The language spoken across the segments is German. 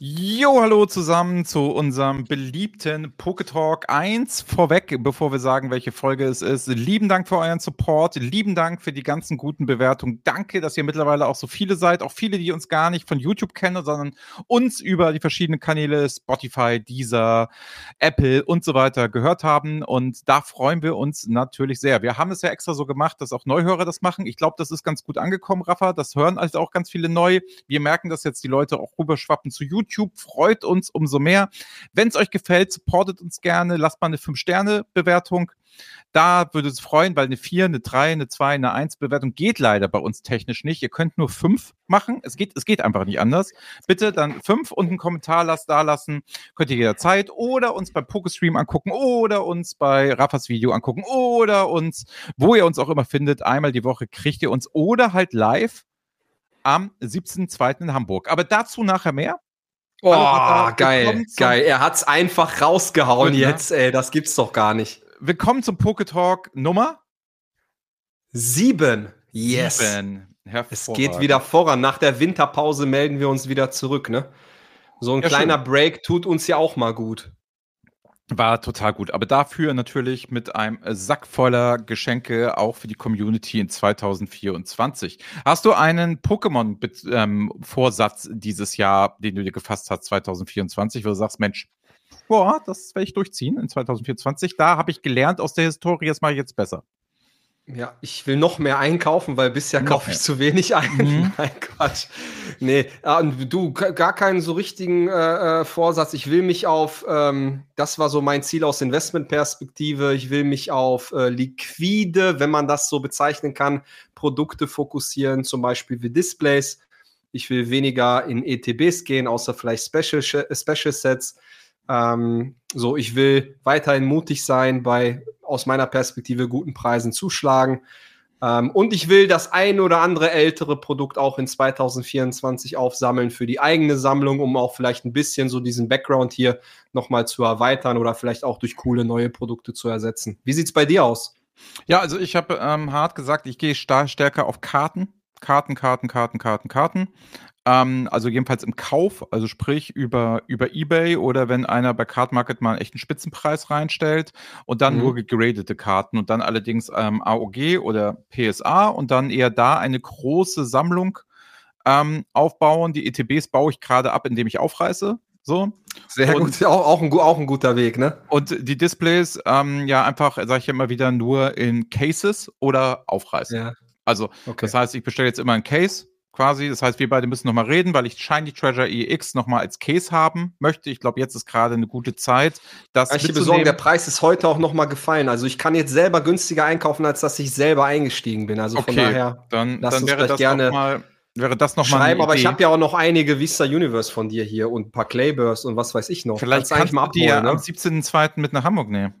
Jo, hallo zusammen zu unserem beliebten Poketalk 1. Vorweg, bevor wir sagen, welche Folge es ist, lieben Dank für euren Support, lieben Dank für die ganzen guten Bewertungen. Danke, dass ihr mittlerweile auch so viele seid, auch viele, die uns gar nicht von YouTube kennen, sondern uns über die verschiedenen Kanäle Spotify, Deezer, Apple und so weiter gehört haben. Und da freuen wir uns natürlich sehr. Wir haben es ja extra so gemacht, dass auch Neuhörer das machen. Ich glaube, das ist ganz gut angekommen, Rafa. Das hören also auch ganz viele neu. Wir merken, dass jetzt die Leute auch rüberschwappen zu YouTube. YouTube. Freut uns umso mehr. Wenn es euch gefällt, supportet uns gerne. Lasst mal eine 5-Sterne-Bewertung. Da würde es freuen, weil eine 4, eine 3, eine 2, eine 1 Bewertung geht leider bei uns technisch nicht. Ihr könnt nur 5 machen. Es geht, es geht einfach nicht anders. Bitte dann 5 und einen Kommentar lasst, da lassen. Könnt ihr jederzeit oder uns beim Pokestream angucken oder uns bei Raffas Video angucken oder uns, wo ihr uns auch immer findet, einmal die Woche kriegt ihr uns oder halt live am 17.02. in Hamburg. Aber dazu nachher mehr. Oh, Hallo, geil, geil. Er hat's einfach rausgehauen Gut, jetzt, ey. Das gibt's doch gar nicht. Willkommen zum Poketalk Nummer sieben. Yes. Sieben. Es geht wieder voran. Nach der Winterpause melden wir uns wieder zurück, ne? So ein ja, kleiner schön. Break tut uns ja auch mal gut. War total gut. Aber dafür natürlich mit einem Sack voller Geschenke auch für die Community in 2024. Hast du einen Pokémon-Vorsatz ähm, dieses Jahr, den du dir gefasst hast, 2024, wo du sagst, Mensch, boah, das werde ich durchziehen in 2024. Da habe ich gelernt aus der Historie, das mache ich jetzt besser. Ja, ich will noch mehr einkaufen, weil bisher kaufe ich zu wenig ein. Mhm. Nein, Quatsch. Nee, äh, du, gar keinen so richtigen äh, äh, Vorsatz. Ich will mich auf, ähm, das war so mein Ziel aus Investmentperspektive, ich will mich auf äh, liquide, wenn man das so bezeichnen kann, Produkte fokussieren, zum Beispiel wie Displays. Ich will weniger in ETBs gehen, außer vielleicht Special, Special Sets. Ähm, so, ich will weiterhin mutig sein, bei aus meiner Perspektive guten Preisen zuschlagen. Ähm, und ich will das ein oder andere ältere Produkt auch in 2024 aufsammeln für die eigene Sammlung, um auch vielleicht ein bisschen so diesen Background hier nochmal zu erweitern oder vielleicht auch durch coole neue Produkte zu ersetzen. Wie sieht es bei dir aus? Ja, also ich habe ähm, hart gesagt, ich gehe stärker auf Karten. Karten, Karten, Karten, Karten, Karten. Ähm, also jedenfalls im Kauf, also sprich über, über Ebay oder wenn einer bei Card Market mal einen echten Spitzenpreis reinstellt und dann mhm. nur gegradete Karten und dann allerdings ähm, AOG oder PSA und dann eher da eine große Sammlung ähm, aufbauen. Die ETBs baue ich gerade ab, indem ich aufreiße. So. Sehr und, gut, auch, auch, ein, auch ein guter Weg, ne? Und die Displays, ähm, ja, einfach, sage ich immer wieder, nur in Cases oder aufreißen. Ja. Also, okay. das heißt, ich bestelle jetzt immer ein Case, quasi. Das heißt, wir beide müssen nochmal reden, weil ich Shiny Treasure EX nochmal als Case haben möchte. Ich glaube, jetzt ist gerade eine gute Zeit. Das ich besorgen, der Preis ist heute auch nochmal gefallen. Also ich kann jetzt selber günstiger einkaufen, als dass ich selber eingestiegen bin. Also okay, von daher, dann, dann wäre das gerne mal wäre das nochmal schreiben, aber ich habe ja auch noch einige Vista Universe von dir hier und ein paar Claybursts und was weiß ich noch. Vielleicht kannst, kannst mal abholen, die ja ne? am 17.02. mit nach Hamburg nehmen.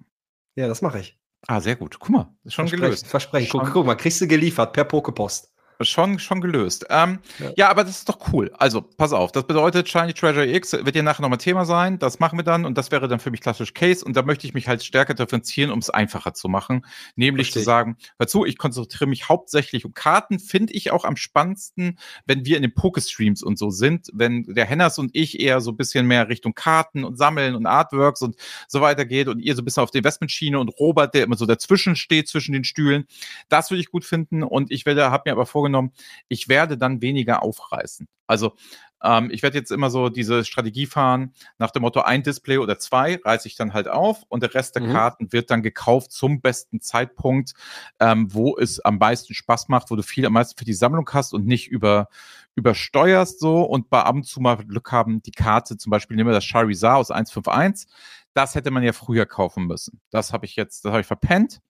Ja, das mache ich. Ah, sehr gut. Guck mal, ist schon Versprechen, gelöst. Versprechen. Guck, guck, mal, kriegst du geliefert per Pokepost. Schon, schon gelöst. Ähm, ja. ja. aber das ist doch cool. Also, pass auf. Das bedeutet, Shiny Treasure X wird ja nachher nochmal Thema sein. Das machen wir dann und das wäre dann für mich klassisch Case. Und da möchte ich mich halt stärker differenzieren, um es einfacher zu machen. Nämlich Richtig. zu sagen, hör zu, ich konzentriere mich hauptsächlich um Karten. Finde ich auch am spannendsten, wenn wir in den Pokestreams und so sind. Wenn der Henners und ich eher so ein bisschen mehr Richtung Karten und Sammeln und Artworks und so weiter geht und ihr so ein bisschen auf die Investmentschiene und Robert, der immer so dazwischen steht, zwischen den Stühlen. Das würde ich gut finden. Und ich werde, habe mir aber vorgenommen, vorgenommen, ich werde dann weniger aufreißen. Also ähm, ich werde jetzt immer so diese Strategie fahren, nach dem Motto ein Display oder zwei reiße ich dann halt auf und der Rest der mhm. Karten wird dann gekauft zum besten Zeitpunkt, ähm, wo es am meisten Spaß macht, wo du viel am meisten für die Sammlung hast und nicht über, übersteuerst so und bei ab und zu mal Glück haben, die Karte, zum Beispiel nehmen wir das Charizard aus 151, das hätte man ja früher kaufen müssen. Das habe ich jetzt, das habe ich verpennt.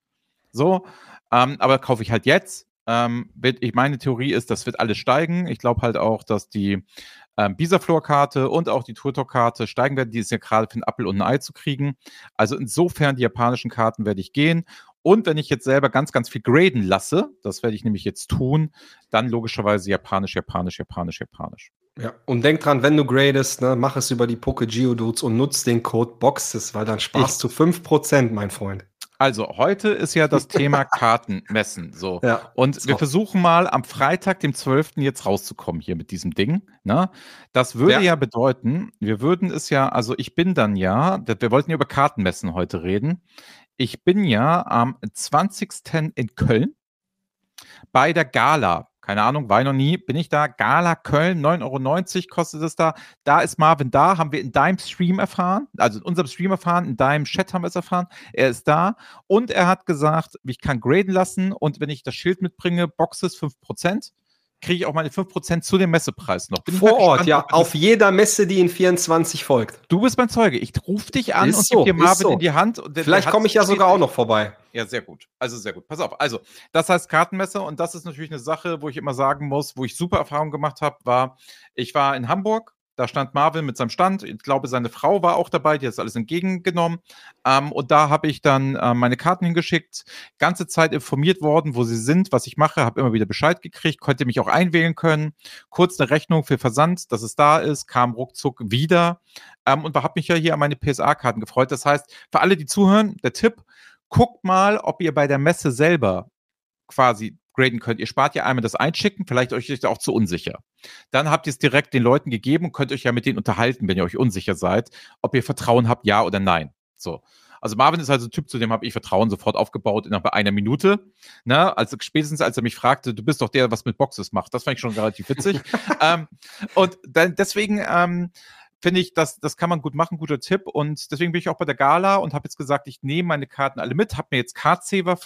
So, ähm, aber kaufe ich halt jetzt ähm, wird, ich meine Theorie ist, das wird alles steigen. Ich glaube halt auch, dass die ähm, Bisaflor-Karte und auch die Turtok-Karte steigen werden. Die ist ja gerade für ein Apfel und ein Ei zu kriegen. Also insofern die japanischen Karten werde ich gehen. Und wenn ich jetzt selber ganz, ganz viel graden lasse, das werde ich nämlich jetzt tun, dann logischerweise japanisch, japanisch, japanisch, japanisch. Ja, und denk dran, wenn du gradest, ne, mach es über die Poke Geodudes und nutz den Code BOXES, weil dann sparst ich, du 5%, mein Freund. Also, heute ist ja das Thema Kartenmessen. So. Ja, und wir versuchen mal am Freitag, dem 12. jetzt rauszukommen hier mit diesem Ding. Ne? Das würde ja. ja bedeuten, wir würden es ja, also ich bin dann ja, wir wollten ja über Kartenmessen heute reden. Ich bin ja am 20. in Köln bei der Gala keine Ahnung, war ich noch nie, bin ich da. Gala Köln, 9,90 Euro kostet es da. Da ist Marvin da, haben wir in deinem Stream erfahren, also in unserem Stream erfahren, in deinem Chat haben wir es erfahren. Er ist da und er hat gesagt, ich kann graden lassen und wenn ich das Schild mitbringe, Boxes 5% kriege ich auch meine 5% zu dem Messepreis noch. Bin Vor Ort, ja. Auf jeder Messe, die in 24 folgt. Du bist mein Zeuge. Ich rufe dich an ist und so, gebe dir Marvin so. in die Hand. Vielleicht komme ich ja sogar auch noch vorbei. Ja, sehr gut. Also sehr gut. Pass auf. Also, das heißt Kartenmesse und das ist natürlich eine Sache, wo ich immer sagen muss, wo ich super Erfahrungen gemacht habe, war, ich war in Hamburg da stand Marvin mit seinem Stand. Ich glaube, seine Frau war auch dabei, die hat alles entgegengenommen. Ähm, und da habe ich dann äh, meine Karten hingeschickt, ganze Zeit informiert worden, wo sie sind, was ich mache, habe immer wieder Bescheid gekriegt, konnte mich auch einwählen können. Kurz eine Rechnung für Versand, dass es da ist, kam ruckzuck wieder. Ähm, und habe mich ja hier an meine PSA-Karten gefreut. Das heißt, für alle, die zuhören, der Tipp, guckt mal, ob ihr bei der Messe selber quasi graden könnt. Ihr spart ja einmal das Einschicken, vielleicht euch ist auch zu unsicher. Dann habt ihr es direkt den Leuten gegeben und könnt euch ja mit denen unterhalten, wenn ihr euch unsicher seid, ob ihr Vertrauen habt, ja oder nein. So. Also Marvin ist also ein Typ, zu dem habe ich Vertrauen sofort aufgebaut innerhalb einer Minute. Ne? Also spätestens als er mich fragte, du bist doch der, was mit Boxes macht. Das fand ich schon relativ witzig. ähm, und dann, deswegen ähm, finde ich, das, das kann man gut machen, guter Tipp. Und deswegen bin ich auch bei der Gala und habe jetzt gesagt, ich nehme meine Karten alle mit, habe mir jetzt Cardsaver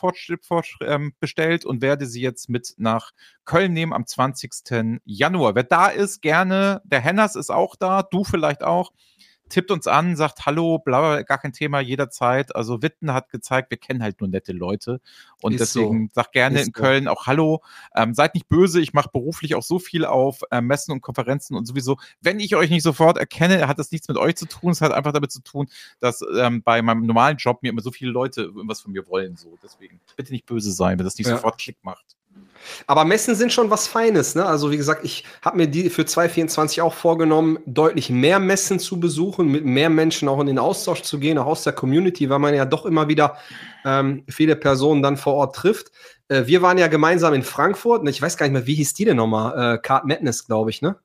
ähm, bestellt und werde sie jetzt mit nach Köln nehmen am 20. Januar. Wer da ist, gerne. Der Henners ist auch da, du vielleicht auch tippt uns an, sagt Hallo, bla, gar kein Thema, jederzeit. Also Witten hat gezeigt, wir kennen halt nur nette Leute. Und ist deswegen so. sagt gerne ist in Köln so. auch Hallo. Ähm, seid nicht böse, ich mache beruflich auch so viel auf äh, Messen und Konferenzen und sowieso. Wenn ich euch nicht sofort erkenne, hat das nichts mit euch zu tun. Es hat einfach damit zu tun, dass ähm, bei meinem normalen Job mir immer so viele Leute irgendwas von mir wollen. So. Deswegen bitte nicht böse sein, wenn das nicht ja. sofort Klick macht. Aber Messen sind schon was Feines, ne? Also wie gesagt, ich habe mir die für 2024 auch vorgenommen, deutlich mehr Messen zu besuchen, mit mehr Menschen auch in den Austausch zu gehen, auch aus der Community, weil man ja doch immer wieder ähm, viele Personen dann vor Ort trifft. Äh, wir waren ja gemeinsam in Frankfurt, und ich weiß gar nicht mehr, wie hieß die denn nochmal? Äh, Card Madness, glaube ich, ne?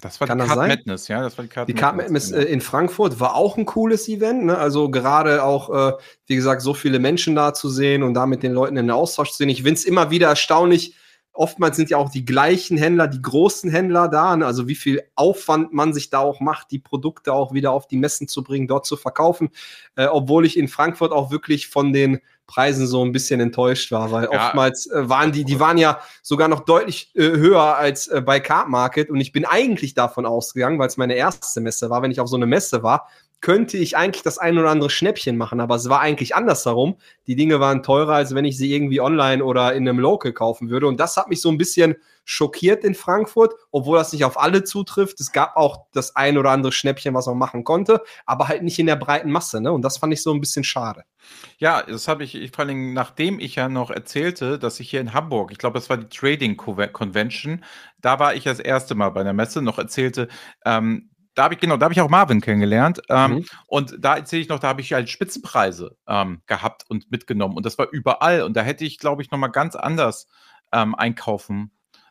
Das war Kann die Card Madness, ja. Das war die Card die Card Madness, Madness genau. in Frankfurt war auch ein cooles Event. Ne? Also gerade auch, äh, wie gesagt, so viele Menschen da zu sehen und da mit den Leuten in den Austausch zu sehen. Ich finde es immer wieder erstaunlich, oftmals sind ja auch die gleichen Händler, die großen Händler da. Ne? Also wie viel Aufwand man sich da auch macht, die Produkte auch wieder auf die Messen zu bringen, dort zu verkaufen. Äh, obwohl ich in Frankfurt auch wirklich von den Preisen so ein bisschen enttäuscht war, weil ja. oftmals äh, waren die, die waren ja sogar noch deutlich äh, höher als äh, bei Card Market. Und ich bin eigentlich davon ausgegangen, weil es meine erste Messe war, wenn ich auf so eine Messe war, könnte ich eigentlich das ein oder andere Schnäppchen machen, aber es war eigentlich andersherum. Die Dinge waren teurer, als wenn ich sie irgendwie online oder in einem Local kaufen würde. Und das hat mich so ein bisschen schockiert in Frankfurt, obwohl das nicht auf alle zutrifft. Es gab auch das ein oder andere Schnäppchen, was man machen konnte, aber halt nicht in der breiten Masse. Ne? Und das fand ich so ein bisschen schade. Ja, das habe ich, ich vor allem, nachdem ich ja noch erzählte, dass ich hier in Hamburg, ich glaube, das war die Trading Convention, da war ich das erste Mal bei der Messe, noch erzählte, ähm, da habe ich, genau, da habe ich auch Marvin kennengelernt. Ähm, mhm. Und da erzähle ich noch, da habe ich halt Spitzenpreise ähm, gehabt und mitgenommen. Und das war überall. Und da hätte ich, glaube ich, nochmal ganz anders ähm, einkaufen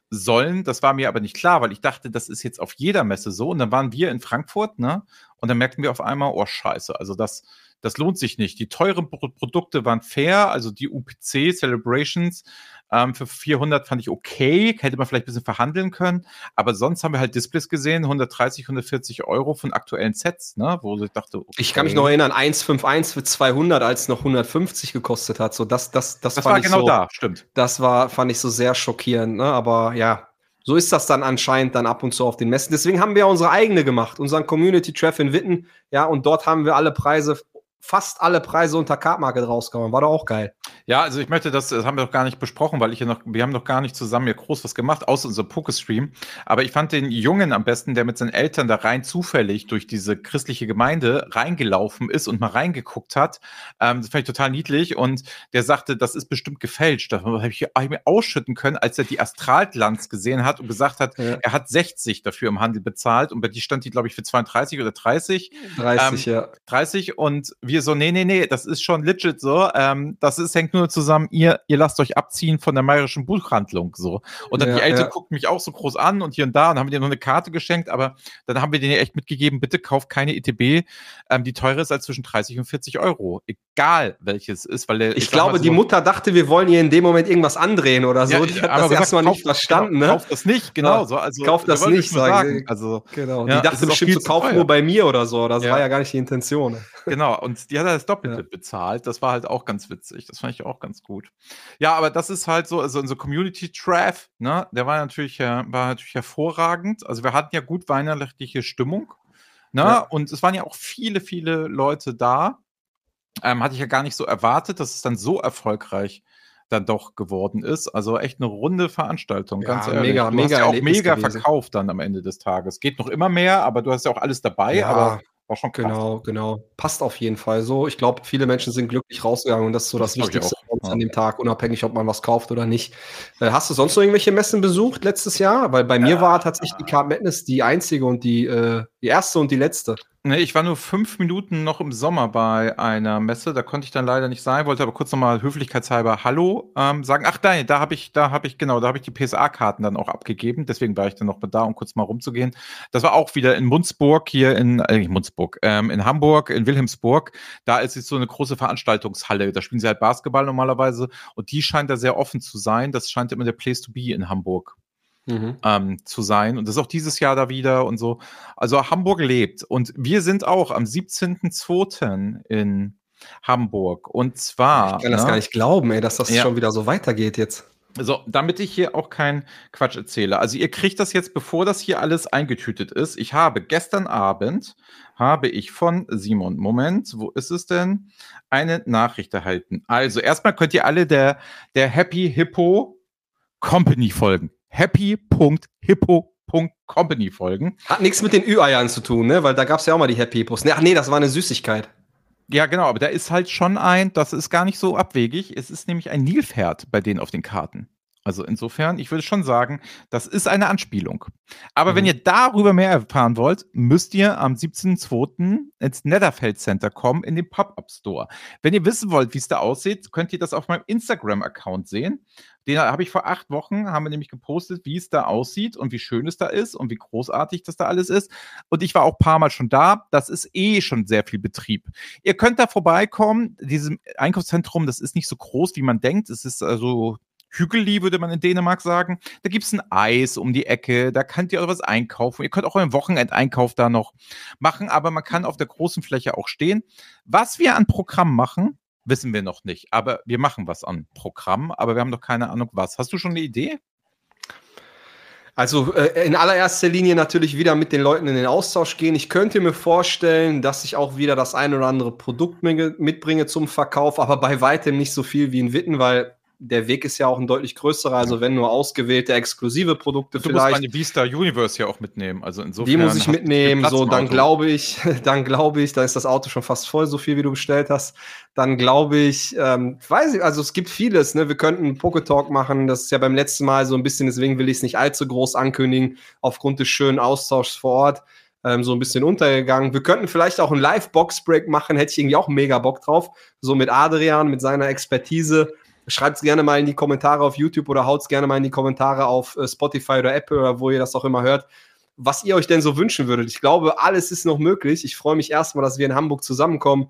sollen. Das war mir aber nicht klar, weil ich dachte, das ist jetzt auf jeder Messe so. Und dann waren wir in Frankfurt, ne? Und dann merkten wir auf einmal, oh Scheiße, also das, das lohnt sich nicht. Die teuren Pro Produkte waren fair, also die UPC Celebrations ähm, für 400 fand ich okay, hätte man vielleicht ein bisschen verhandeln können, aber sonst haben wir halt Displays gesehen, 130, 140 Euro von aktuellen Sets, ne, wo ich dachte, okay. Ich kann mich noch erinnern, 151 für 200, als es noch 150 gekostet hat, so das, das, das, das war genau so, da, stimmt. Das war, fand ich so sehr schockierend, ne, aber ja, so ist das dann anscheinend dann ab und zu auf den Messen. Deswegen haben wir unsere eigene gemacht, unseren Community Treff in Witten. Ja, und dort haben wir alle Preise fast alle Preise unter Card Market rausgehauen. War doch auch geil. Ja, also ich möchte das, das haben wir doch gar nicht besprochen, weil ich ja noch, wir haben noch gar nicht zusammen hier groß was gemacht, außer unserem Pokestream. Aber ich fand den Jungen am besten, der mit seinen Eltern da rein zufällig durch diese christliche Gemeinde reingelaufen ist und mal reingeguckt hat. Ähm, das fand ich total niedlich und der sagte, das ist bestimmt gefälscht. Da habe ich, hab ich mir ausschütten können, als er die Astralglanz gesehen hat und gesagt hat, ja. er hat 60 dafür im Handel bezahlt und bei die stand die, glaube ich, für 32 oder 30. 30, ähm, ja. 30 und wir so, nee, nee, nee, das ist schon legit so. Ähm, das ist, hängt nur zusammen, ihr, ihr lasst euch abziehen von der Mayerischen Buchhandlung. So. Und dann ja, die Eltern ja. guckten mich auch so groß an und hier und da und haben dir noch eine Karte geschenkt, aber dann haben wir denen echt mitgegeben, bitte kauft keine ETB, ähm, die teurer ist als zwischen 30 und 40 Euro. Egal welches ist, weil der, Ich, ich glaube, so, die Mutter dachte, wir wollen ihr in dem Moment irgendwas andrehen oder so. Ja, die hat das erstmal nicht verstanden. Genau, ne? Kauft das nicht, genau. So, also, kauft das nicht, sagen. Also, genau. die dachte bestimmt, zu kaufen nur bei mir oder so. Das war ja gar nicht die Intention. Genau, und die hat das Doppelte bezahlt. Das war halt auch ganz witzig. Das fand ich auch ganz gut. Ja, aber das ist halt so, also unser Community Traff, ne, der war natürlich, äh, war natürlich hervorragend. Also wir hatten ja gut weihnachtliche Stimmung. Ne? Ja. Und es waren ja auch viele, viele Leute da. Ähm, hatte ich ja gar nicht so erwartet, dass es dann so erfolgreich dann doch geworden ist. Also echt eine runde Veranstaltung, ja, ganz ehrlich. Mega, du mega, hast ja auch mega gewesen. verkauft dann am Ende des Tages. Geht noch immer mehr, aber du hast ja auch alles dabei. Ja. Aber war schon krass. Genau, genau. Passt auf jeden Fall so. Ich glaube, viele Menschen sind glücklich rausgegangen und das ist so das, das Wichtigste an dem Tag, unabhängig, ob man was kauft oder nicht. Äh, hast du sonst noch irgendwelche Messen besucht letztes Jahr? Weil bei ja. mir war tatsächlich die Card Madness die einzige und die, äh, die erste und die letzte. Nee, ich war nur fünf Minuten noch im Sommer bei einer Messe, da konnte ich dann leider nicht sein, wollte aber kurz nochmal höflichkeitshalber Hallo ähm, sagen. Ach nein, da habe ich, da habe ich, genau, da habe ich die PSA-Karten dann auch abgegeben, deswegen war ich dann noch da, um kurz mal rumzugehen. Das war auch wieder in Munzburg, hier in, äh, Munzburg, ähm, in Hamburg, in Wilhelmsburg. Da ist jetzt so eine große Veranstaltungshalle, da spielen sie halt Basketball normalerweise und die scheint da sehr offen zu sein. Das scheint immer der Place to be in Hamburg mhm. ähm, zu sein. Und das ist auch dieses Jahr da wieder und so. Also Hamburg lebt. Und wir sind auch am 17.02. in Hamburg. Und zwar. Ich kann das ne, gar nicht glauben, ey, dass das ja. schon wieder so weitergeht jetzt. So, damit ich hier auch keinen Quatsch erzähle. Also ihr kriegt das jetzt, bevor das hier alles eingetütet ist. Ich habe gestern Abend, habe ich von Simon, Moment, wo ist es denn? Eine Nachricht erhalten. Also erstmal könnt ihr alle der, der Happy Hippo Company folgen happy.hippo.company folgen. Hat nichts mit den Ü-Eiern zu tun, ne? Weil da gab es ja auch mal die Happy Hippos. Ach nee, das war eine Süßigkeit. Ja, genau, aber da ist halt schon ein, das ist gar nicht so abwegig. Es ist nämlich ein Nilpferd bei denen auf den Karten. Also insofern, ich würde schon sagen, das ist eine Anspielung. Aber mhm. wenn ihr darüber mehr erfahren wollt, müsst ihr am 17.02. ins Netherfeld Center kommen, in den Pop-Up Store. Wenn ihr wissen wollt, wie es da aussieht, könnt ihr das auf meinem Instagram-Account sehen. Den habe ich vor acht Wochen, haben wir nämlich gepostet, wie es da aussieht und wie schön es da ist und wie großartig das da alles ist. Und ich war auch ein paar Mal schon da. Das ist eh schon sehr viel Betrieb. Ihr könnt da vorbeikommen. Dieses Einkaufszentrum, das ist nicht so groß, wie man denkt. Es ist also Hügeli, würde man in Dänemark sagen. Da gibt es ein Eis um die Ecke, da könnt ihr was einkaufen. Ihr könnt auch einen Wochenendeinkauf da noch machen, aber man kann auf der großen Fläche auch stehen. Was wir an Programm machen, wissen wir noch nicht. Aber wir machen was an Programm, aber wir haben noch keine Ahnung was. Hast du schon eine Idee? Also äh, in allererster Linie natürlich wieder mit den Leuten in den Austausch gehen. Ich könnte mir vorstellen, dass ich auch wieder das ein oder andere Produkt mitbringe zum Verkauf, aber bei weitem nicht so viel wie in Witten, weil der Weg ist ja auch ein deutlich größerer, also wenn nur ausgewählte exklusive Produkte du vielleicht. Du musst meine Beastar Universe ja auch mitnehmen, also insofern. Die muss ich mitnehmen, so dann glaube ich, dann glaube ich, da ist das Auto schon fast voll, so viel wie du bestellt hast. Dann glaube ich, ähm, weiß ich, also es gibt vieles, ne? Wir könnten einen Poketalk machen, das ist ja beim letzten Mal so ein bisschen, deswegen will ich es nicht allzu groß ankündigen, aufgrund des schönen Austauschs vor Ort. Ähm, so ein bisschen untergegangen. Wir könnten vielleicht auch einen Live-Box-Break machen, hätte ich irgendwie auch mega Bock drauf. So mit Adrian, mit seiner Expertise Schreibt es gerne mal in die Kommentare auf YouTube oder haut es gerne mal in die Kommentare auf äh, Spotify oder Apple oder wo ihr das auch immer hört, was ihr euch denn so wünschen würdet. Ich glaube, alles ist noch möglich. Ich freue mich erstmal, dass wir in Hamburg zusammenkommen.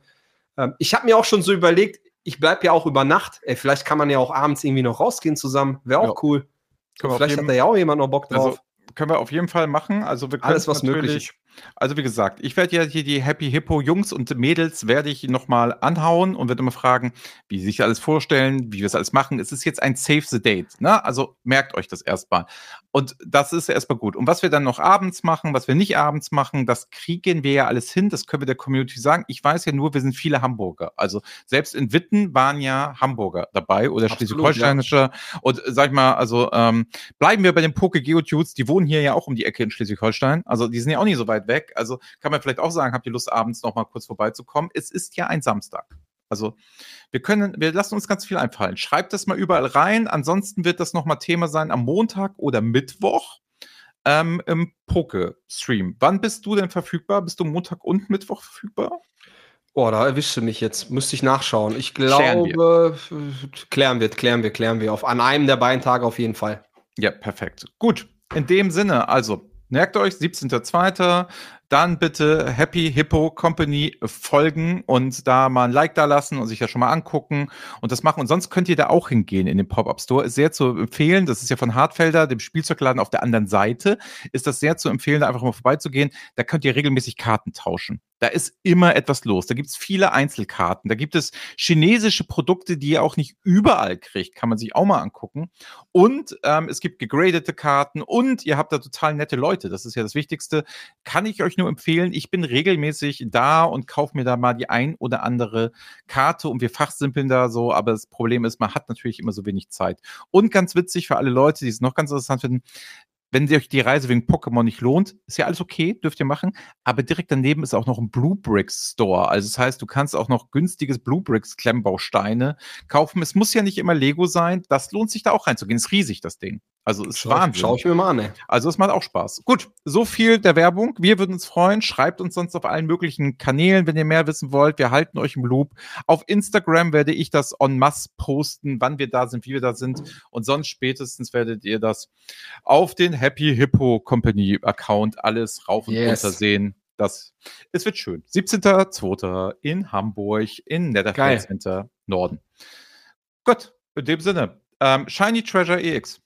Ähm, ich habe mir auch schon so überlegt, ich bleibe ja auch über Nacht. Ey, vielleicht kann man ja auch abends irgendwie noch rausgehen zusammen. Wäre auch ja. cool. Vielleicht hat da ja auch jemand noch Bock drauf. Also, können wir auf jeden Fall machen. Also wir können alles was möglich Also wie gesagt, ich werde ja hier die Happy Hippo Jungs und Mädels werde ich nochmal anhauen und werde immer fragen, wie sie sich alles vorstellen, wie wir es alles machen. Es ist jetzt ein Save the Date, ne? Also merkt euch das erstmal. Und das ist erstmal gut. Und was wir dann noch abends machen, was wir nicht abends machen, das kriegen wir ja alles hin. Das können wir der Community sagen. Ich weiß ja nur, wir sind viele Hamburger. Also selbst in Witten waren ja Hamburger dabei oder Schleswig-Holsteinische. Ja. Und sag ich mal, also ähm, bleiben wir bei den Poke Geodudes. Die wohnen hier ja auch um die Ecke in Schleswig-Holstein. Also die sind ja auch nicht so weit weg. Also kann man vielleicht auch sagen, habt ihr Lust, abends noch mal kurz vorbeizukommen? Es ist ja ein Samstag. Also wir können, wir lassen uns ganz viel einfallen. Schreibt das mal überall rein. Ansonsten wird das nochmal Thema sein am Montag oder Mittwoch ähm, im Poke-Stream. Wann bist du denn verfügbar? Bist du Montag und Mittwoch verfügbar? Oh, da erwischst du mich jetzt. Müsste ich nachschauen. Ich glaube, klären wir. klären wir, klären wir. Auf, an einem der beiden Tage auf jeden Fall. Ja, perfekt. Gut. In dem Sinne, also merkt euch, 17.02. Dann bitte Happy Hippo Company folgen und da mal ein Like da lassen und sich das schon mal angucken und das machen. Und sonst könnt ihr da auch hingehen in den Pop-Up Store. Ist sehr zu empfehlen. Das ist ja von Hartfelder, dem Spielzeugladen auf der anderen Seite. Ist das sehr zu empfehlen, da einfach mal vorbeizugehen. Da könnt ihr regelmäßig Karten tauschen. Da ist immer etwas los. Da gibt es viele Einzelkarten. Da gibt es chinesische Produkte, die ihr auch nicht überall kriegt. Kann man sich auch mal angucken. Und ähm, es gibt gegradete Karten und ihr habt da total nette Leute. Das ist ja das Wichtigste. Kann ich euch nur empfehlen. Ich bin regelmäßig da und kaufe mir da mal die ein oder andere Karte und wir fachsimpeln da so. Aber das Problem ist, man hat natürlich immer so wenig Zeit. Und ganz witzig für alle Leute, die es noch ganz interessant finden, wenn euch die Reise wegen Pokémon nicht lohnt, ist ja alles okay, dürft ihr machen. Aber direkt daneben ist auch noch ein Blue Bricks Store. Also das heißt, du kannst auch noch günstiges Blue Bricks Klemmbausteine kaufen. Es muss ja nicht immer Lego sein. Das lohnt sich da auch reinzugehen. Ist riesig, das Ding. Also ist schau, Wahnsinn. Schau ich mir mal an. Ey. Also es macht auch Spaß. Gut, so viel der Werbung. Wir würden uns freuen. Schreibt uns sonst auf allen möglichen Kanälen, wenn ihr mehr wissen wollt. Wir halten euch im Loop. Auf Instagram werde ich das en masse posten, wann wir da sind, wie wir da sind. Und sonst spätestens werdet ihr das auf den Happy Hippo Company Account alles rauf und yes. runter sehen. Das, es wird schön. 17.02. in Hamburg, in Netherlands Center Norden. Gut, in dem Sinne. Ähm, Shiny Treasure EX.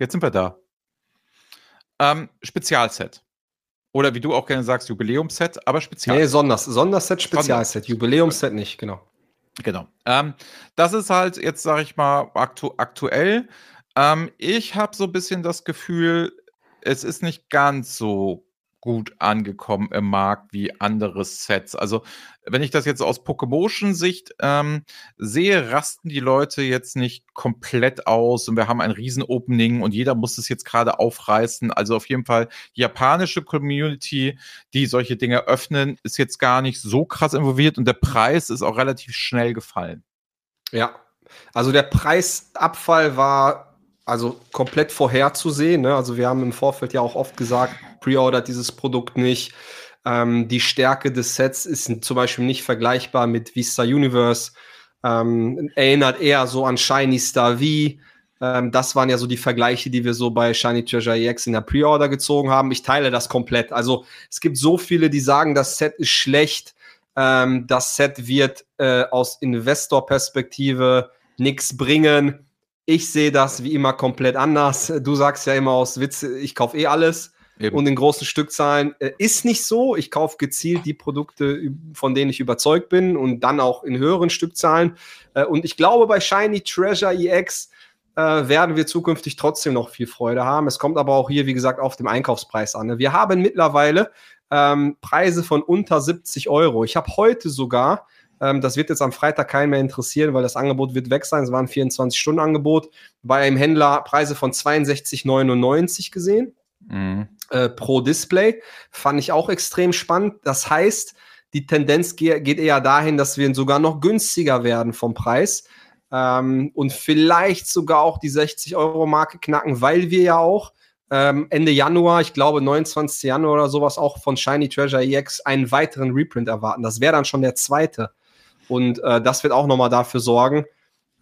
Jetzt sind wir da. Ähm, Spezialset. Oder wie du auch gerne sagst, Jubiläumset, aber Spezialset. Nee, Sonders, Sonderset, Spezialset. Jubiläumset nicht, genau. Genau. Ähm, das ist halt jetzt, sage ich mal, aktu aktuell. Ähm, ich habe so ein bisschen das Gefühl, es ist nicht ganz so gut angekommen im Markt wie andere Sets. Also, wenn ich das jetzt aus Pokémotion-Sicht ähm, sehe, rasten die Leute jetzt nicht komplett aus und wir haben ein Riesen-Opening und jeder muss es jetzt gerade aufreißen. Also auf jeden Fall die japanische Community, die solche Dinge öffnen, ist jetzt gar nicht so krass involviert und der Preis ist auch relativ schnell gefallen. Ja, also der Preisabfall war also komplett vorherzusehen. Ne? Also wir haben im Vorfeld ja auch oft gesagt, preordert dieses Produkt nicht. Ähm, die Stärke des Sets ist zum Beispiel nicht vergleichbar mit Vista Universe. Ähm, erinnert eher so an Shiny Star V. Ähm, das waren ja so die Vergleiche, die wir so bei Shiny Treasure EX in der Preorder gezogen haben. Ich teile das komplett. Also es gibt so viele, die sagen, das Set ist schlecht. Ähm, das Set wird äh, aus Investor-Perspektive nichts bringen. Ich sehe das wie immer komplett anders. Du sagst ja immer aus Witz, ich kaufe eh alles. Eben. Und in großen Stückzahlen äh, ist nicht so. Ich kaufe gezielt die Produkte, von denen ich überzeugt bin und dann auch in höheren Stückzahlen. Äh, und ich glaube, bei Shiny Treasure EX äh, werden wir zukünftig trotzdem noch viel Freude haben. Es kommt aber auch hier, wie gesagt, auf den Einkaufspreis an. Wir haben mittlerweile ähm, Preise von unter 70 Euro. Ich habe heute sogar ähm, das wird jetzt am Freitag keinen mehr interessieren, weil das Angebot wird weg sein. Es war ein 24-Stunden-Angebot. Bei einem Händler Preise von 62,99 gesehen. Mhm. Äh, pro Display. Fand ich auch extrem spannend. Das heißt, die Tendenz ge geht eher dahin, dass wir sogar noch günstiger werden vom Preis. Ähm, und vielleicht sogar auch die 60-Euro-Marke knacken, weil wir ja auch ähm, Ende Januar, ich glaube 29. Januar oder sowas, auch von Shiny Treasure EX einen weiteren Reprint erwarten. Das wäre dann schon der zweite. Und äh, das wird auch nochmal dafür sorgen,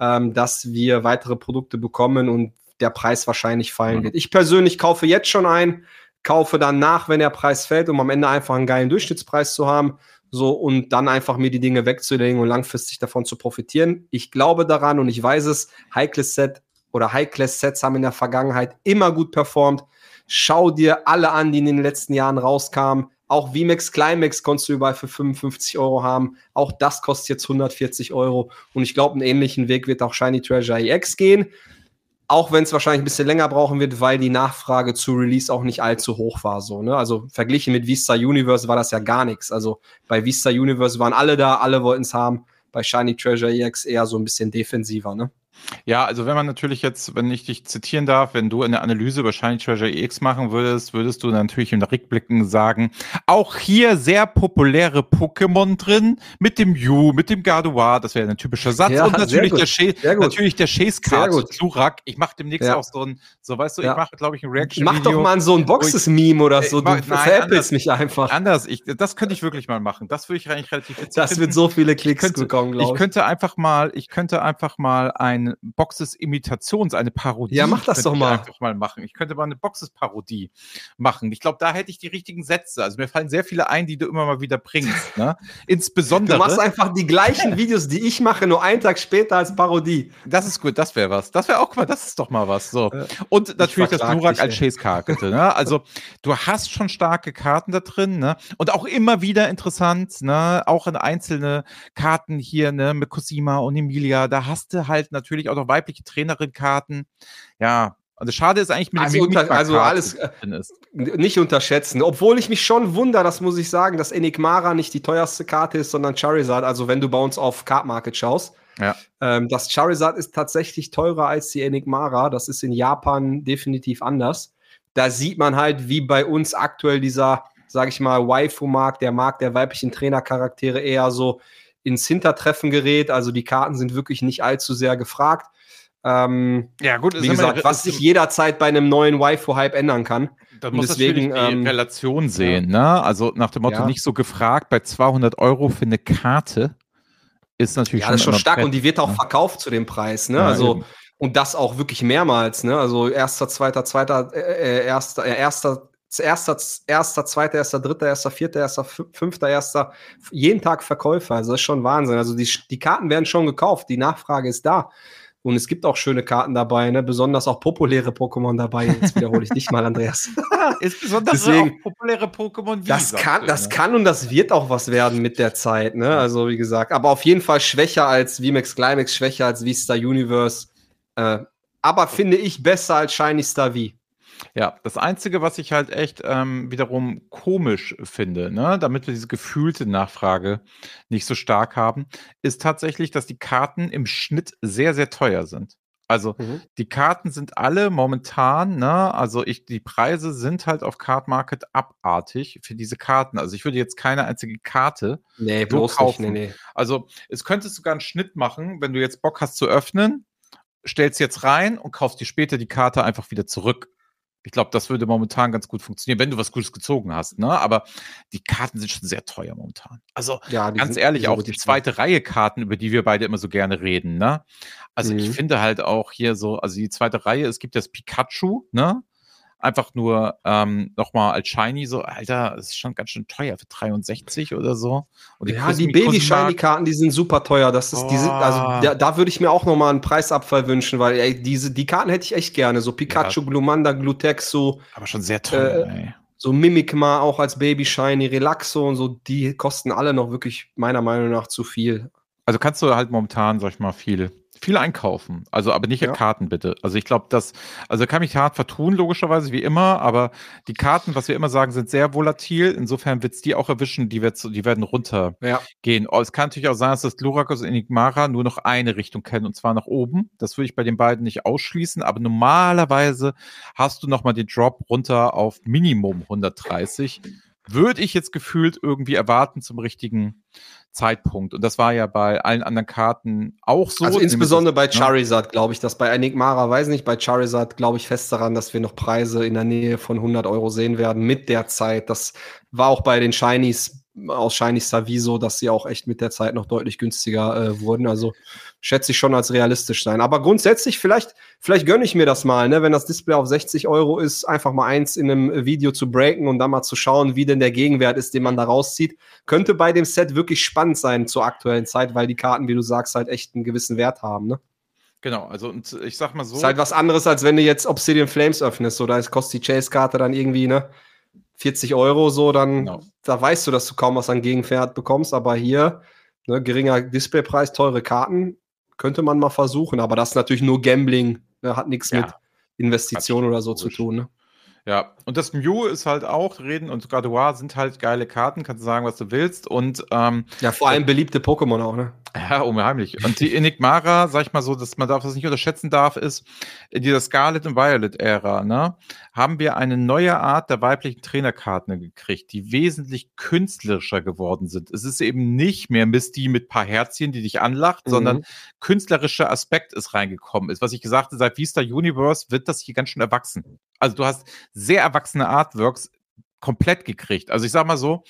ähm, dass wir weitere Produkte bekommen und der Preis wahrscheinlich fallen mhm. wird. Ich persönlich kaufe jetzt schon ein, kaufe dann nach, wenn der Preis fällt, um am Ende einfach einen geilen Durchschnittspreis zu haben. So und dann einfach mir die Dinge wegzulegen und langfristig davon zu profitieren. Ich glaube daran und ich weiß es, heikles Set oder High-Class-Sets haben in der Vergangenheit immer gut performt. Schau dir alle an, die in den letzten Jahren rauskamen. Auch VMAX Climax konntest du überall für 55 Euro haben. Auch das kostet jetzt 140 Euro. Und ich glaube, einen ähnlichen Weg wird auch Shiny Treasure EX gehen. Auch wenn es wahrscheinlich ein bisschen länger brauchen wird, weil die Nachfrage zu Release auch nicht allzu hoch war. So, ne? Also verglichen mit Vista Universe war das ja gar nichts. Also bei Vista Universe waren alle da, alle wollten es haben. Bei Shiny Treasure EX eher so ein bisschen defensiver, ne? Ja, also wenn man natürlich jetzt, wenn ich dich zitieren darf, wenn du eine Analyse über Shiny Treasure X machen würdest, würdest du natürlich im Rückblicken sagen, auch hier sehr populäre Pokémon drin, mit dem Yu, mit dem Gardevoir, das wäre ein typischer Satz. Ja, und natürlich der, Chase, natürlich der Chase Card Glurak. Ich mache demnächst Ja. auch so ein, so weißt du, Ja. ich mache, glaube ich, ein Reaction. Mach doch mal so ein Boxes-Meme oder so. Ich mach- Du nein, veräppelst anders. mich einfach. Anders, ich, das könnte ich wirklich mal machen. Das würde ich eigentlich relativ witzig Das finden. wird so viele Klicks könnte- bekommen, Ich glaube ich. könnte einfach mal, ich könnte einfach mal ein Boxes Imitations, eine Parodie. Ja, mach das doch mal. Einfach mal machen. Ich könnte mal eine Boxes Parodie machen. Ich glaube, da hätte ich die richtigen Sätze. Also mir fallen sehr viele ein, die du immer mal wieder bringst. Ne? Du Insbesondere. machst einfach die gleichen Videos, die ich mache, nur einen Tag später als Parodie. Das ist gut, das wäre was. Das wäre auch mal, das ist doch mal was. So. Und natürlich das Glurak dich, als. Chase-Karte. Ne? Also du hast schon starke Karten da drin, ne? Und auch immer wieder interessant, ne? Auch in einzelne Karten hier, ne, mit Cosima und Emilia, da hast du halt natürlich auch noch weibliche Trainerin-Karten. Ja. Also schade ist eigentlich mit Also unter- also alles, äh, Nicht unterschätzen. Obwohl ich mich schon wundere, das muss ich sagen, dass Enigmara nicht die teuerste Karte ist, sondern Charizard. Also wenn du bei uns auf Card Market schaust. Ja. Ähm, das Charizard ist tatsächlich teurer als die Enigmara. Das ist in Japan definitiv anders. Da sieht man halt, wie bei uns aktuell dieser, sag ich mal, Waifu-Markt, der Markt der weiblichen Trainercharaktere eher so ins Hintertreffen gerät. Also die Karten sind wirklich nicht allzu sehr gefragt. Ähm, Ja, gut, wie gesagt, was sich jederzeit bei einem neuen Waifu-Hype ändern kann. Da muss deswegen, die ähm, Relation sehen, ne? Also nach dem Motto Ja. nicht so gefragt, bei 200 Euro für eine Karte ist natürlich Ja, das ist schon stark Brett, und die wird auch ne? verkauft zu dem Preis, ne? Ja, also eben. und das auch wirklich mehrmals, ne? Also erster, zweiter, zweiter, äh, äh, erster, äh, erster, erster, erster, zweiter, erster, dritter, erster, vierter, erster, fü- fünfter, erster, jeden Tag Verkäufer. Also das ist schon Wahnsinn. Also die, die Karten werden schon gekauft, die Nachfrage ist da. Und es gibt auch schöne Karten dabei, ne? besonders auch populäre Pokémon dabei. Jetzt wiederhole ich dich mal, Andreas. ist besonders Deswegen- auch populäre Pokémon wie Das kann, das ne? kann und das wird auch was werden mit der Zeit, ne? Also, wie gesagt, aber auf jeden Fall schwächer als VMAX Climax, schwächer als Vista Universe. Äh, aber finde ich besser als Shiny Star V. Ja, das Einzige, was ich halt echt ähm, wiederum komisch finde, ne, damit wir diese gefühlte Nachfrage nicht so stark haben, ist tatsächlich, dass die Karten im Schnitt sehr, sehr teuer sind. Also die Karten sind alle momentan, ne, also ich, die Preise sind halt auf Card Market abartig für diese Karten. Also ich würde jetzt keine einzige Karte Nee, So bloß nicht. kaufen. Nee, nee. Also es könntest sogar einen Schnitt machen, wenn du jetzt Bock hast zu öffnen, stellst jetzt rein und kaufst dir später die Karte einfach wieder zurück. Ich glaube, das würde momentan ganz gut funktionieren, wenn du was Gutes gezogen hast. Ne? Aber die Karten sind schon sehr teuer momentan. Also Ja, ganz sind- ehrlich, auch die zweite Reihe Karten, über die wir beide immer so gerne reden. Ne? Also ich Mhm. finde halt auch hier so, also die zweite Reihe, es gibt das Pikachu, ne? Einfach nur ähm, nochmal als Shiny, so, Alter, das ist schon ganz schön teuer für 63 oder so. Und Ja, die Baby Cosima- Shiny Karten, die sind super teuer. Das ist, die sind, also Oh. da, da würde ich mir auch noch mal einen Preisabfall wünschen, weil ey, diese, die Karten hätte ich echt gerne. So Pikachu, Glumanda, Glutexo, Aber schon sehr teuer, Äh, ey. so Mimikma auch als Baby Shiny, Relaxo und so, die kosten alle noch wirklich meiner Meinung nach zu viel. Also kannst du halt momentan, sag ich mal, viel, viel einkaufen. Also, aber nicht Ja. Karten bitte. Also ich glaube, das, also kann mich hart vertun, logischerweise, wie immer, aber die Karten, was wir immer sagen, sind sehr volatil. Insofern wird es die auch erwischen, die, wird's- die werden runtergehen. Ja. Oh, Es kann natürlich auch sein, dass das Glurakus und Enigmara nur noch eine Richtung kennen, und zwar nach oben. Das würde ich bei den beiden nicht ausschließen, aber normalerweise hast du nochmal den Drop runter auf Minimum 130. Würde ich jetzt gefühlt irgendwie erwarten zum richtigen Zeitpunkt. Und das war ja bei allen anderen Karten auch so. also insbesondere bei Ja. Charizard glaube ich, dass bei Enigmara, weiß nicht, bei Charizard glaube ich fest daran, dass wir noch Preise in der Nähe von 100 Euro sehen werden mit der Zeit. Das war auch bei den Shinies aus Shiny Savi so, dass sie auch echt mit der Zeit noch deutlich günstiger äh, wurden. Also schätze ich schon als realistisch sein. Aber grundsätzlich, vielleicht, vielleicht gönne ich mir das mal, ne? wenn das Display auf 60 Euro ist, einfach mal eins in einem Video zu breaken und dann mal zu schauen, wie denn der Gegenwert ist, den man da rauszieht. Könnte bei dem Set wirklich spannend sein zur aktuellen Zeit, weil die Karten, wie du sagst, halt echt einen gewissen Wert haben. Ne? Genau, also und ich sag mal so. Ist halt was anderes, als wenn du jetzt Obsidian Flames öffnest, so da kostet die Chase-Karte dann irgendwie, ne? 40 Euro, so, dann genau. da weißt du, dass du kaum was an Gegenpferd bekommst, aber hier, ne, geringer Displaypreis, teure Karten, könnte man mal versuchen, aber das ist natürlich nur Gambling, ne, hat nichts ja. mit Investition oder so zu tun, ne? Ja, und das Mew ist halt auch, Reden und Gardevoir sind halt geile Karten, kannst du sagen, was du willst. Und ähm, ja, vor allem beliebte Pokémon auch, ne? Ja, unheimlich. Und die Enigmara, sag ich mal so, dass man das nicht unterschätzen darf, ist, in dieser Scarlet und Violet-Ära, ne, haben wir eine neue Art der weiblichen Trainerkarten gekriegt, die wesentlich künstlerischer geworden sind. Es ist eben nicht mehr Misty mit paar Herzchen, die dich anlacht, mhm. sondern künstlerischer Aspekt ist reingekommen ist. Was ich gesagt habe, seit Vista Universe wird das hier ganz schön erwachsen. Also du hast sehr erwachsene Artworks komplett gekriegt. Also ich sag mal so,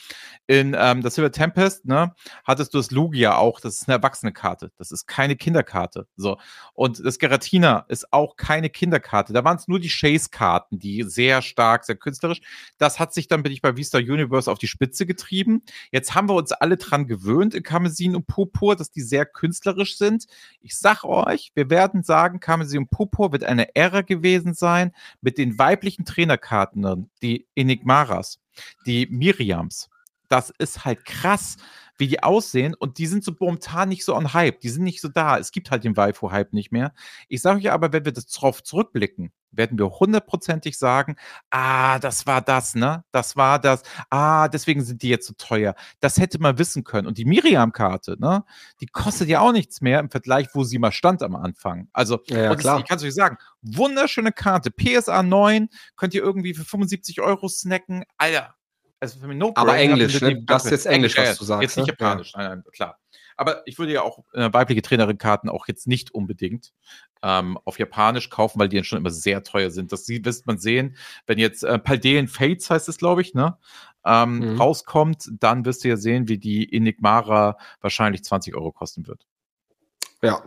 in ähm, das Silver Tempest, ne, hattest du das Lugia auch, das ist eine erwachsene Karte. Das ist keine Kinderkarte. So. Und das Geratina ist auch keine Kinderkarte. Da waren es nur die Chase-Karten, die sehr stark, sehr künstlerisch. Das hat sich dann, bin ich bei Vista Universe auf die Spitze getrieben. Jetzt haben wir uns alle dran gewöhnt in Kamesin und Purpur, dass die sehr künstlerisch sind. Ich sag euch, wir werden sagen, Kamesin und Purpur wird eine Ära gewesen sein mit den weiblichen Trainerkarten, die Enigmaras, die Miriams das ist halt krass, wie die aussehen und die sind so momentan nicht so on Hype, die sind nicht so da. Es gibt halt den Waifu-Hype nicht mehr. Ich sage euch aber, wenn wir das drauf zurückblicken, werden wir hundertprozentig sagen, ah, das war das, ne? Das war das. Ah, deswegen sind die jetzt so teuer. Das hätte man wissen können. Und die Miriam-Karte, ne? Die kostet ja auch nichts mehr im Vergleich, wo sie mal stand am Anfang. Also, ja, klar. ich kann es euch sagen, wunderschöne Karte. PSA 9 könnt ihr irgendwie für 75 Euro snacken. Alter, also für mich no Aber Englisch, ne? Das ist jetzt Englisch, was du sagst. Jetzt nicht ne? Japanisch, ja. nein, nein, klar. Aber ich würde ja auch äh, weibliche Trainerin-Karten auch jetzt nicht unbedingt ähm, auf Japanisch kaufen, weil die dann schon immer sehr teuer sind. Das wirst man sehen, wenn jetzt äh, Paldean Fates heißt es, glaube ich, ne? Ähm, mhm. rauskommt, dann wirst du ja sehen, wie die Enigmara wahrscheinlich 20 Euro kosten wird. Ja,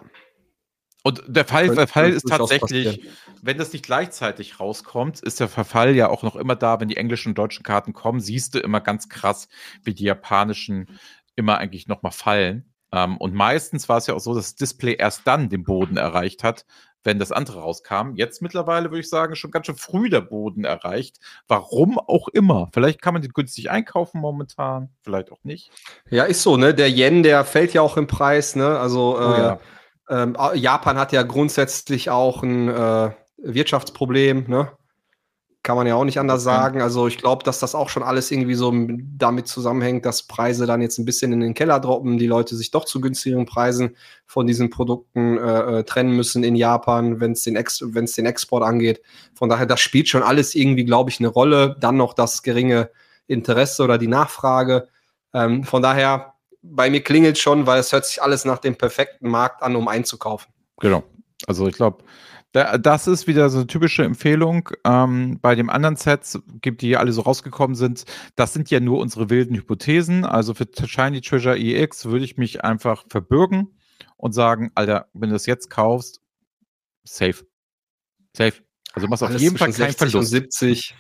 und der Fall, der Fall ist tatsächlich, wenn das nicht gleichzeitig rauskommt, ist der Verfall ja auch noch immer da, wenn die englischen und deutschen Karten kommen, siehst du immer ganz krass, wie die japanischen immer eigentlich nochmal fallen. Ähm, und meistens war es ja auch so, dass das Display erst dann den Boden erreicht hat, wenn das andere rauskam. Jetzt mittlerweile würde ich sagen, schon ganz schön früh der Boden erreicht. Warum auch immer. Vielleicht kann man den günstig einkaufen momentan, vielleicht auch nicht. Ja, ist so, ne? Der Yen, der fällt ja auch im Preis, ne? Also oh, äh, ja ähm, Japan hat ja grundsätzlich auch ein äh, Wirtschaftsproblem, ne? Kann man ja auch nicht anders sagen. Also ich glaube, dass das auch schon alles irgendwie so damit zusammenhängt, dass Preise dann jetzt ein bisschen in den Keller droppen, die Leute sich doch zu günstigeren Preisen von diesen Produkten äh, äh trennen müssen in Japan, wenn es den, Ex den Export angeht. Von daher, das spielt schon alles irgendwie, glaube ich, eine Rolle. Dann noch das geringe Interesse oder die Nachfrage. Ähm, von daher, bei mir klingelt schon, weil es hört sich alles nach dem perfekten Markt an, um einzukaufen. Genau. Also ich glaube, das ist wieder so eine typische Empfehlung. Ähm, bei den anderen Sets, die hier alle so rausgekommen sind, das sind ja nur unsere wilden Hypothesen. Also für Shiny Treasure EX würde ich mich einfach verbürgen und sagen, Alter, wenn du das jetzt kaufst, safe. Safe. Also machst auf jeden Fall keinen Verlust. Und 70.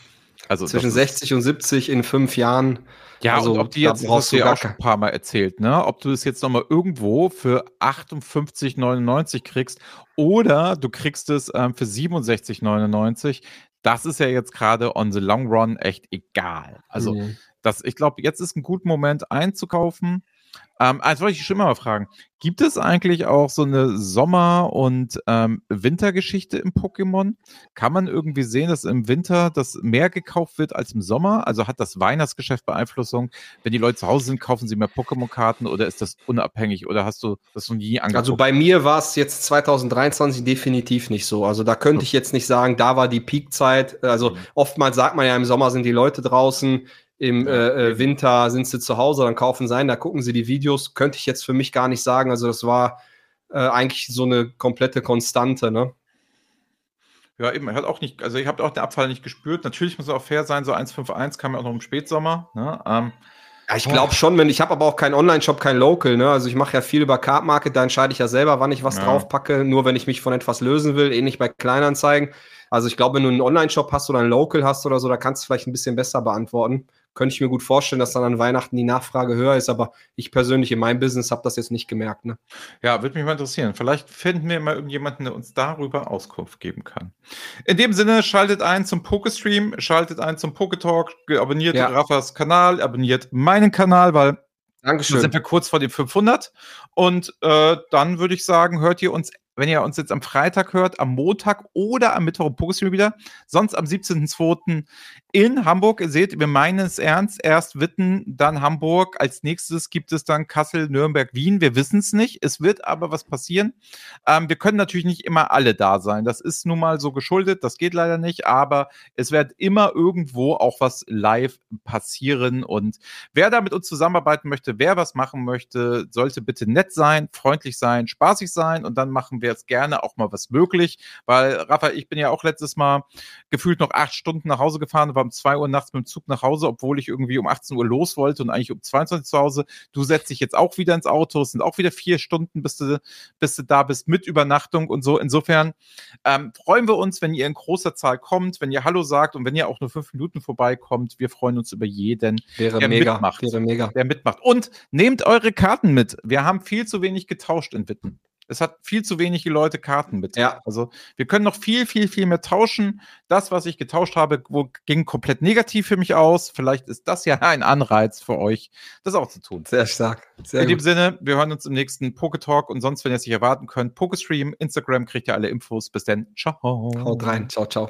Also zwischen 60 und 70 in fünf Jahren. Ja, also, und ob die jetzt, das hast du ja auch schon ein paar Mal erzählt, ne? Ob du das jetzt nochmal irgendwo für 58,99 kriegst oder du kriegst es ähm, für 67,99, das ist ja jetzt gerade on the long run echt egal. Also, mhm. das, ich glaube, jetzt ist ein guter Moment einzukaufen. Ähm, also wollte ich schon immer mal fragen, gibt es eigentlich auch so eine Sommer- und ähm, Wintergeschichte im Pokémon? Kann man irgendwie sehen, dass im Winter das mehr gekauft wird als im Sommer? Also hat das Weihnachtsgeschäft Beeinflussung? Wenn die Leute zu Hause sind, kaufen sie mehr Pokémon-Karten oder ist das unabhängig oder hast du das noch nie angeguckt? Also bei mir war es jetzt 2023 definitiv nicht so. Also da könnte ich jetzt nicht sagen, da war die Peakzeit. Also mhm. oftmals sagt man ja, im Sommer sind die Leute draußen im äh, äh, Winter sind sie zu Hause, dann kaufen sie ein, da gucken sie die Videos. Könnte ich jetzt für mich gar nicht sagen. Also das war äh, eigentlich so eine komplette Konstante, ne? Ja, eben, er hat auch nicht, also ich habe auch den Abfall nicht gespürt. Natürlich muss er auch fair sein, so 1,51 kam ja auch noch im Spätsommer. Ne? Ähm, ja, ich glaube schon, wenn ich habe aber auch keinen Online-Shop, kein Local, ne? Also ich mache ja viel über Card Market, da entscheide ich ja selber, wann ich was ja. drauf packe, nur wenn ich mich von etwas lösen will, ähnlich bei Kleinanzeigen. Also ich glaube, wenn du einen Online-Shop hast oder ein Local hast oder so, da kannst du vielleicht ein bisschen besser beantworten. Könnte ich mir gut vorstellen, dass dann an Weihnachten die Nachfrage höher ist, aber ich persönlich in meinem Business habe das jetzt nicht gemerkt. Ne? Ja, würde mich mal interessieren. Vielleicht finden wir mal irgendjemanden, der uns darüber Auskunft geben kann. In dem Sinne, schaltet ein zum Pokestream, schaltet ein zum Poketalk, abonniert ja. Raffas Kanal, abonniert meinen Kanal, weil Dankeschön. Dann sind wir kurz vor den 500 und äh, dann würde ich sagen, hört ihr uns wenn ihr uns jetzt am Freitag hört, am Montag oder am Mittwoch im Pokestream wieder. Sonst am 17.02. in Hamburg. Ihr seht, wir meinen es ernst. Erst Witten, dann Hamburg. Als nächstes gibt es dann Kassel, Nürnberg, Wien. Wir wissen es nicht. Es wird aber was passieren. Ähm, wir können natürlich nicht immer alle da sein. Das ist nun mal so geschuldet. Das geht leider nicht. Aber es wird immer irgendwo auch was live passieren. Und wer da mit uns zusammenarbeiten möchte, wer was machen möchte, sollte bitte nett sein, freundlich sein, spaßig sein. Und dann machen wir jetzt gerne auch mal was möglich, weil Rafa, ich bin ja auch letztes Mal gefühlt noch acht Stunden nach Hause gefahren, war um zwei Uhr nachts mit dem Zug nach Hause, obwohl ich irgendwie um 18 Uhr los wollte und eigentlich um 22 Uhr zu Hause. Du setzt dich jetzt auch wieder ins Auto, es sind auch wieder vier Stunden, bis du, bis du da bist mit Übernachtung und so. Insofern ähm, freuen wir uns, wenn ihr in großer Zahl kommt, wenn ihr Hallo sagt und wenn ihr auch nur fünf Minuten vorbeikommt. Wir freuen uns über jeden, Wäre der mega. mitmacht. Wäre mega. Der mitmacht. Und nehmt eure Karten mit. Wir haben viel zu wenig getauscht in Witten. Es hat viel zu wenige Leute Karten mit. Ja. Also wir können noch viel, viel, viel mehr tauschen. Das, was ich getauscht habe, ging komplett negativ für mich aus. Vielleicht ist das ja ein Anreiz für euch, das auch zu tun. Sehr stark. Sehr In gut. dem Sinne, wir hören uns im nächsten Poketalk und sonst, wenn ihr es nicht erwarten könnt, Pokestream, Instagram kriegt ihr alle Infos. Bis dann. Ciao. Haut rein. Ciao, ciao.